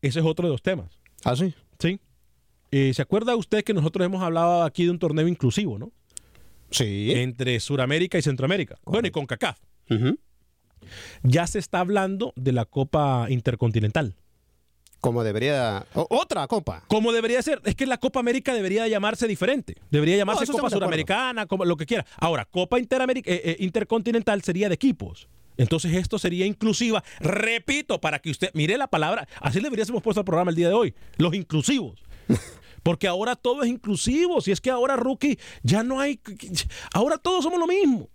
ese es otro de los temas. ¿Ah, sí? Sí. Eh, ¿Se acuerda usted que nosotros hemos hablado aquí de un torneo inclusivo, no? Sí. Entre Suramérica y Centroamérica. Bueno, y con CACAF. Ya se está hablando de la Copa Intercontinental. Como debería. o- otra copa. Como debería ser. Es que la Copa América debería llamarse diferente. Debería llamarse Copa. Suramericana, como lo que quiera. Ahora, Copa Interameric- eh, eh, Intercontinental sería de equipos. Entonces esto sería inclusiva. Repito, para que usted mire la palabra. Así deberíamos puesto al programa el día de hoy. Los inclusivos. Porque ahora todo es inclusivo. Si es que ahora, rookie, ya no hay... Ahora todos somos lo mismo.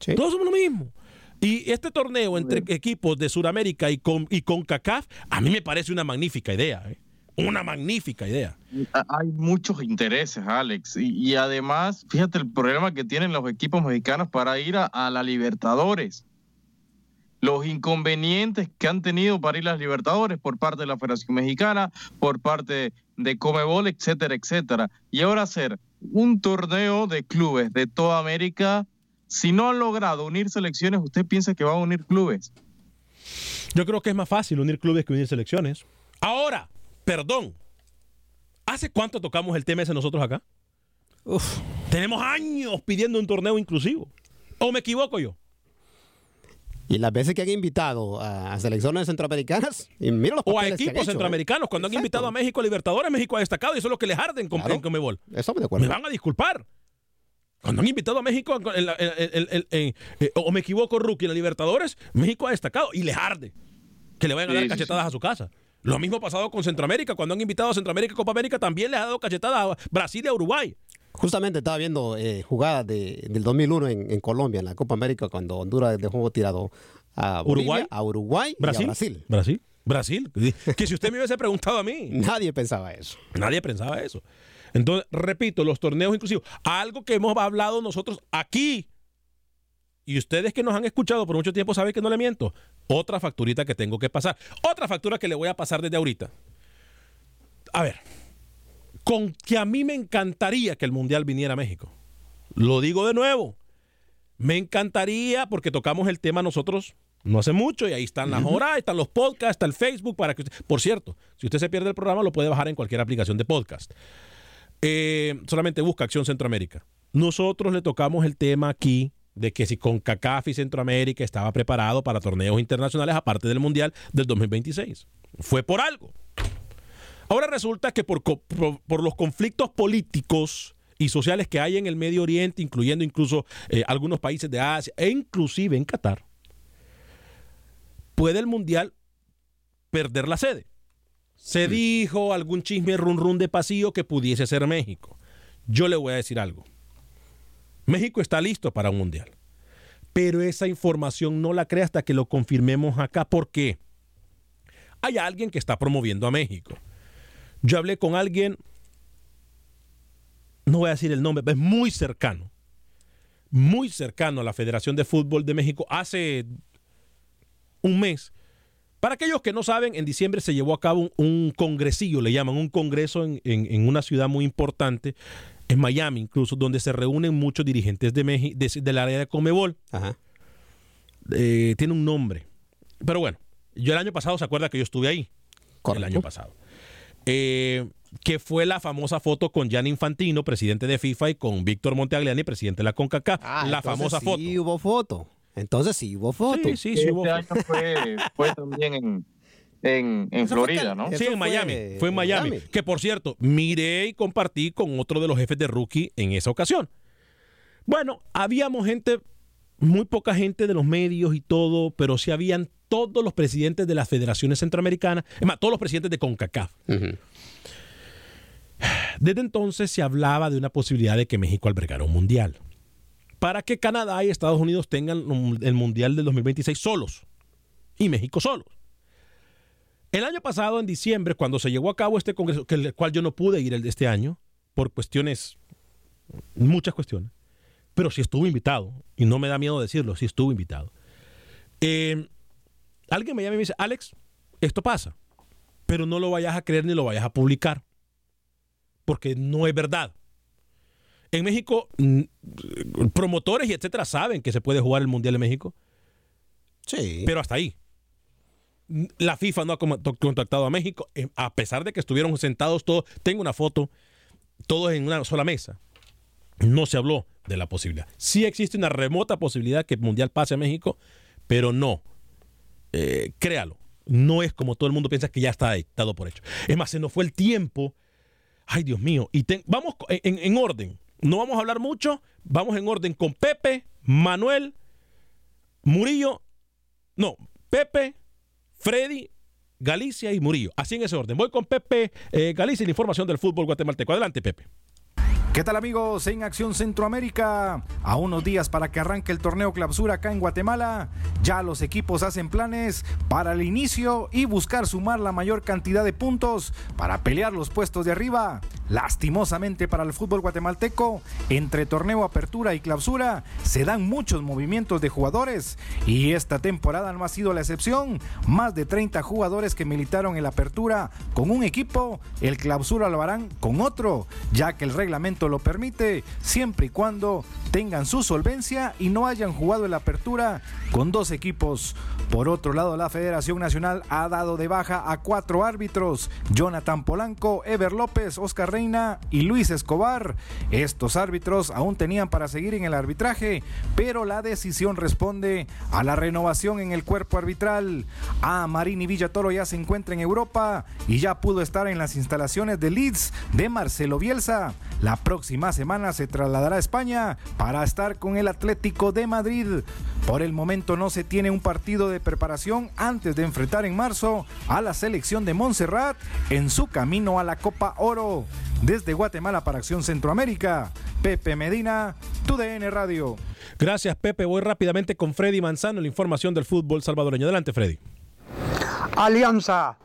Sí. Todos somos lo mismo. Y este torneo entre equipos de Sudamérica y con, y con CACAF, a mí me parece una magnífica idea. ¿eh? Una magnífica idea. Hay muchos intereses, Alex. Y, y además, fíjate el problema que tienen los equipos mexicanos para ir a, a la Libertadores. Los inconvenientes que han tenido para ir a las Libertadores por parte de la Federación Mexicana, por parte de Comebol, etcétera, etcétera. Y ahora hacer un torneo de clubes de toda América. Si no han logrado unir selecciones, ¿usted piensa que va a unir clubes? Yo creo que es más fácil unir clubes que unir selecciones. Ahora, perdón. ¿Hace cuánto tocamos el tema ese nosotros acá? Tenemos años pidiendo un torneo inclusivo. ¿O me equivoco yo? Y las veces que han invitado a selecciones centroamericanas, y mira los O a papeles que han equipos hecho, ¿eh? centroamericanos. Cuando han invitado a México a Libertadores, México ha destacado y eso es lo que les arden con, Claro. en Conmebol. Estamos de acuerdo. Me van a disculpar. Cuando han invitado a México, en- en la- en- en- en- en- eh, o me equivoco, Rookie, en la Libertadores, México ha destacado y les arde que le vayan a dar Sí, sí, cachetadas a su casa. Lo mismo ha pasado con Centroamérica. Cuando han invitado a Centroamérica y Copa América, también les ha dado cachetadas a Brasil y a Uruguay. Justamente estaba viendo eh, jugadas de, del 2001 en, en Colombia, en la Copa América, cuando Honduras dejó tirado a Bolivia, Uruguay, a Uruguay Brasil. y a Brasil. Brasil. Brasil. Que si usted me hubiese preguntado a mí. Nadie pensaba eso. Nadie pensaba eso. Entonces, repito, los torneos inclusivos. Algo que hemos hablado nosotros aquí. Y ustedes que nos han escuchado por mucho tiempo saben que no le miento. Otra facturita que tengo que pasar. Otra factura que le voy a pasar desde ahorita. A ver. Con que a mí me encantaría que el Mundial viniera a México. Lo digo de nuevo. Me encantaría porque tocamos el tema nosotros no hace mucho y ahí están las horas, están los podcasts, está el Facebook para que usted- por cierto, si usted se pierde el programa lo puede bajar en cualquier aplicación de podcast. Eh, solamente busca Acción Centroamérica. Nosotros le tocamos el tema aquí de que si con CACAF y Centroamérica estaba preparado para torneos internacionales aparte del Mundial del 2026. Fue por algo. Ahora resulta que por, co- por- por los conflictos políticos y sociales que hay en el Medio Oriente, incluyendo incluso eh, algunos países de Asia e inclusive en Qatar, puede el Mundial perder la sede. Se dijo algún chisme run run de pasillo que pudiese ser México. Yo le voy a decir algo. México está listo para un Mundial. Pero esa información no la crea hasta que lo confirmemos acá. ¿Por qué? Hay alguien que está promoviendo a México. Yo hablé con alguien, no voy a decir el nombre, pero es muy cercano, muy cercano a la Federación de Fútbol de México hace un mes. Para aquellos que no saben, en diciembre se llevó a cabo un, un congresillo, le llaman, un congreso en, en- en una ciudad muy importante, en Miami incluso, donde se reúnen muchos dirigentes de México, del área de Comebol. Eh, tiene un nombre. Pero bueno, yo el año pasado, ¿se acuerda que yo estuve ahí? El año pasado. Eh, que fue la famosa foto con Gianni Infantino, presidente de FIFA, y con Víctor Monteagliani, presidente de la CONCACAF. Ah, la famosa sí foto. hubo foto. Entonces sí hubo foto. Sí, sí, sí hubo Este foto. año fue, fue también en, en, en Florida, ¿no? Sí, en Miami. Fue en Miami. Que por cierto, miré y compartí con otro de los jefes de rookie en esa ocasión. Bueno, habíamos gente, muy poca gente de los medios y todo, pero sí habían todos los presidentes de las federaciones centroamericanas, es más, todos los presidentes de CONCACAF. Desde entonces se hablaba de una posibilidad de que México albergara un mundial. Para que Canadá y Estados Unidos tengan el mundial del 2026 solos y México solos. El año pasado, en diciembre, cuando se llevó a cabo este congreso, que el cual yo no pude ir el de este año, por cuestiones, muchas cuestiones, pero sí estuve invitado, y no me da miedo decirlo, sí estuve invitado. Eh, alguien me llama y me dice, Alex, esto pasa, pero no lo vayas a creer ni lo vayas a publicar, porque no es verdad. En México, mm, promotores y etcétera saben que se puede jugar el Mundial en México. Sí. Pero hasta ahí. La FIFA no ha contactado a México, eh, a pesar de que estuvieron sentados todos. Tengo una foto, todos en una sola mesa. No se habló de la posibilidad. Sí existe una remota posibilidad que el Mundial pase a México, pero no. Eh, créalo. No es como todo el mundo piensa que ya está dado por hecho. Es más, se nos fue el tiempo. Ay, Dios mío. Y vamos en orden. No vamos a hablar mucho. Vamos en orden con Pepe, Manuel, Murillo. No, Pepe, Freddy, Galicia y Murillo. Así en ese orden. Voy con Pepe eh, Galicia y la información del fútbol guatemalteco. Adelante, Pepe. ¿Qué tal amigos en Acción Centroamérica? A unos días para que arranque el torneo clausura acá en Guatemala, ya los equipos hacen planes para el inicio y buscar sumar la mayor cantidad de puntos para pelear los puestos de arriba. Lastimosamente para el fútbol guatemalteco, entre torneo apertura y clausura se dan muchos movimientos de jugadores y esta temporada no ha sido la excepción. Más de 30 jugadores que militaron en la apertura con un equipo, el clausura lo harán con otro, ya que el reglamento lo permite, siempre y cuando tengan su solvencia y no hayan jugado en la apertura con dos equipos. Por otro lado, la Federación Nacional ha dado de baja a cuatro árbitros, Jonathan Polanco, Ever López, Oscar Reina y Luis Escobar. Estos árbitros aún tenían para seguir en el arbitraje, pero la decisión responde a la renovación en el cuerpo arbitral. A Marini Villatoro ya se encuentra en Europa y ya pudo estar en las instalaciones de Leeds de Marcelo Bielsa. La próxima semana se trasladará a España para estar con el Atlético de Madrid. Por el momento no se tiene un partido de preparación antes de enfrentar en marzo a la selección de Montserrat en su camino a la Copa Oro. Desde Guatemala para Acción Centroamérica, Pepe Medina, TUDN Radio. Gracias, Pepe. Voy rápidamente con Freddy Manzano, la información del fútbol salvadoreño. Adelante, Freddy. Alianza.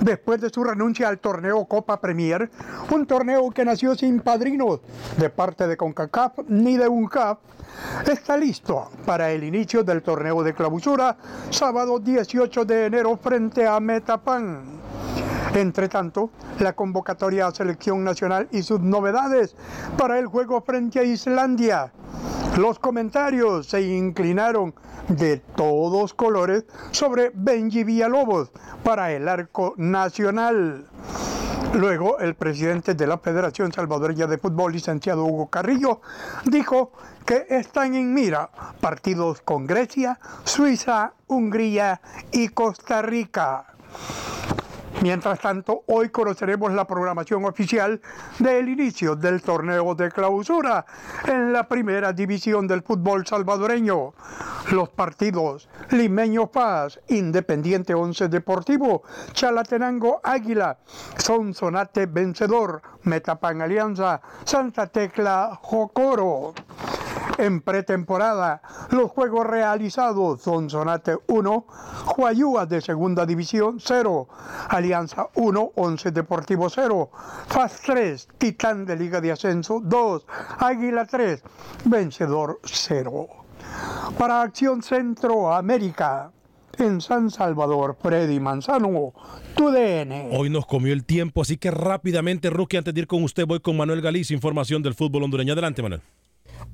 Después de su renuncia al torneo Copa Premier, un torneo que nació sin padrinos de parte de CONCACAF ni de UNCAF, está listo para el inicio del torneo de clausura sábado 18 de enero frente a Metapan. Entre tanto, la convocatoria a selección nacional y sus novedades para el juego frente a Islandia. Los comentarios se inclinaron de todos colores sobre Benji Villalobos para el arco nacional. Luego, el presidente de la Federación Salvadoreña de Fútbol, licenciado Hugo Carrillo, dijo que están en mira partidos con Grecia, Suiza, Hungría y Costa Rica. Mientras tanto, hoy conoceremos la programación oficial del inicio del torneo de clausura en la primera división del fútbol salvadoreño. Los partidos Limeño Paz, Independiente 11 Deportivo, Chalatenango Águila, Sonsonate Vencedor, Metapan Alianza, Santa Tecla Jocoro. En pretemporada, los juegos realizados son Sonate 1, Huayúa de Segunda División 0, Alianza 1, 11 Deportivo 0, FAS 3, Titán de Liga de Ascenso 2, Águila 3, Vencedor 0. Para Acción Centroamérica, en San Salvador, Freddy Manzano, tu DN. Hoy nos comió el tiempo, así que rápidamente, Rookie, antes de ir con usted, voy con Manuel Galicia, información del fútbol hondureño. Adelante, Manuel.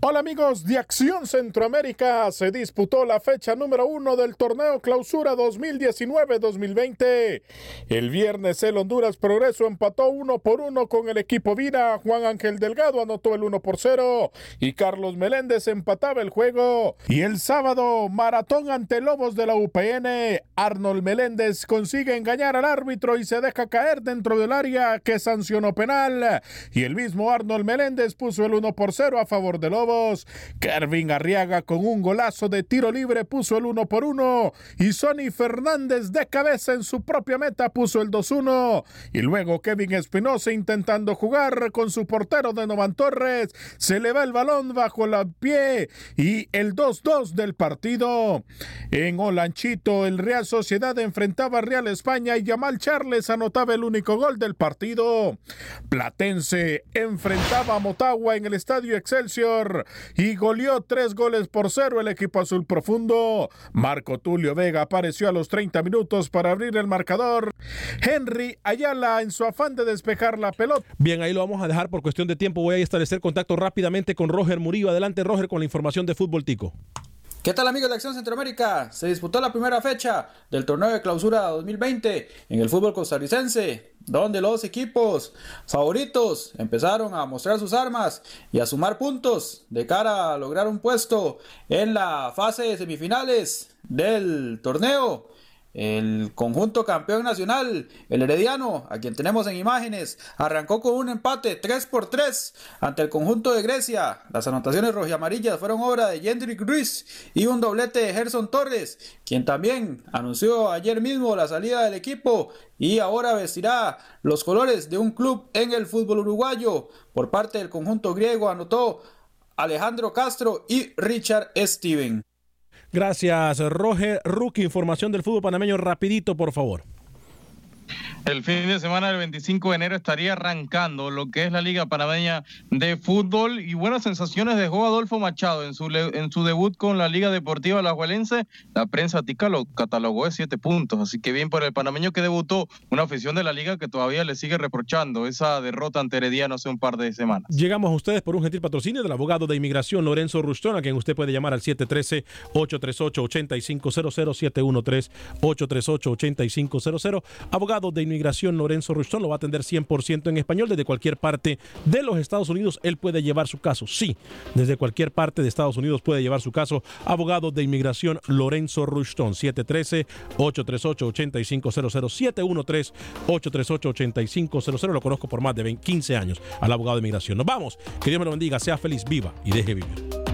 Hola amigos de Acción Centroamérica, se disputó la fecha número uno del torneo Clausura 2019-2020. El viernes el Honduras Progreso empató uno por uno con el equipo Vira, Juan Ángel Delgado anotó el uno por cero y Carlos Meléndez empataba el juego. Y el sábado, maratón ante Lobos de la UPN, Arnold Meléndez consigue engañar al árbitro y se deja caer dentro del área que sancionó penal. Y el mismo Arnold Meléndez puso el uno por cero a favor de Lobos. Kervin Arriaga con un golazo de tiro libre puso el uno por uno. Y Sonny Fernández de cabeza en su propia meta puso el 2-1 y luego Kevin Espinosa intentando jugar con su portero de Novan Torres. Se le va el balón bajo la pie y el 2-2 del partido. En Olanchito el Real Sociedad enfrentaba a Real España y Yamal Charles anotaba el único gol del partido. Platense enfrentaba a Motagua en el estadio Excelsior y goleó tres goles por cero el equipo azul profundo. Marco Tulio Vega apareció a los 30 minutos para abrir el marcador. Henry Ayala en su afán de despejar la pelota. Bien, ahí lo vamos a dejar por cuestión de tiempo. Voy a establecer contacto rápidamente con Roger Murillo. Adelante, Roger, con la información de fútbol tico. ¿Qué tal amigos de Acción Centroamérica? Se disputó la primera fecha del torneo de clausura 2020 en el fútbol costarricense, donde los equipos favoritos empezaron a mostrar sus armas y a sumar puntos de cara a lograr un puesto en la fase de semifinales del torneo. El conjunto campeón nacional, el Herediano, a quien tenemos en imágenes, arrancó con un empate 3 por 3 ante el conjunto de Grecia. Las anotaciones rojamarillas fueron obra de Jendrik Ruiz y un doblete de Gerson Torres, quien también anunció ayer mismo la salida del equipo y ahora vestirá los colores de un club en el fútbol uruguayo. Por parte del conjunto griego anotó Alejandro Castro y Richard Steven. Gracias, Roger Rookie. Información del fútbol panameño rapidito, por favor. El fin de semana del 25 de enero estaría arrancando lo que es la Liga Panameña de Fútbol y buenas sensaciones dejó Adolfo Machado en su, en su debut con la Liga Deportiva Alajuelense. La prensa tica lo catalogó de siete puntos, así que bien por el panameño que debutó, una afición de la Liga que todavía le sigue reprochando esa derrota ante Herediano hace un par de semanas. Llegamos a ustedes por un gentil patrocinio del abogado de inmigración Lorenzo Rustón, a quien usted puede llamar al 713-838-8500, 713-838-8500. Abogado de inmigración Lorenzo Rustón lo va a atender 100% en español desde cualquier parte de los Estados Unidos. Él puede llevar su caso. Sí, desde cualquier parte de Estados Unidos puede llevar su caso. Abogado de inmigración Lorenzo Rustón, 713-838-8500, 713-838-8500. Lo conozco por más de 20 15 años al abogado de inmigración. Nos vamos. Que Dios me lo bendiga. Sea feliz, viva y deje vivir.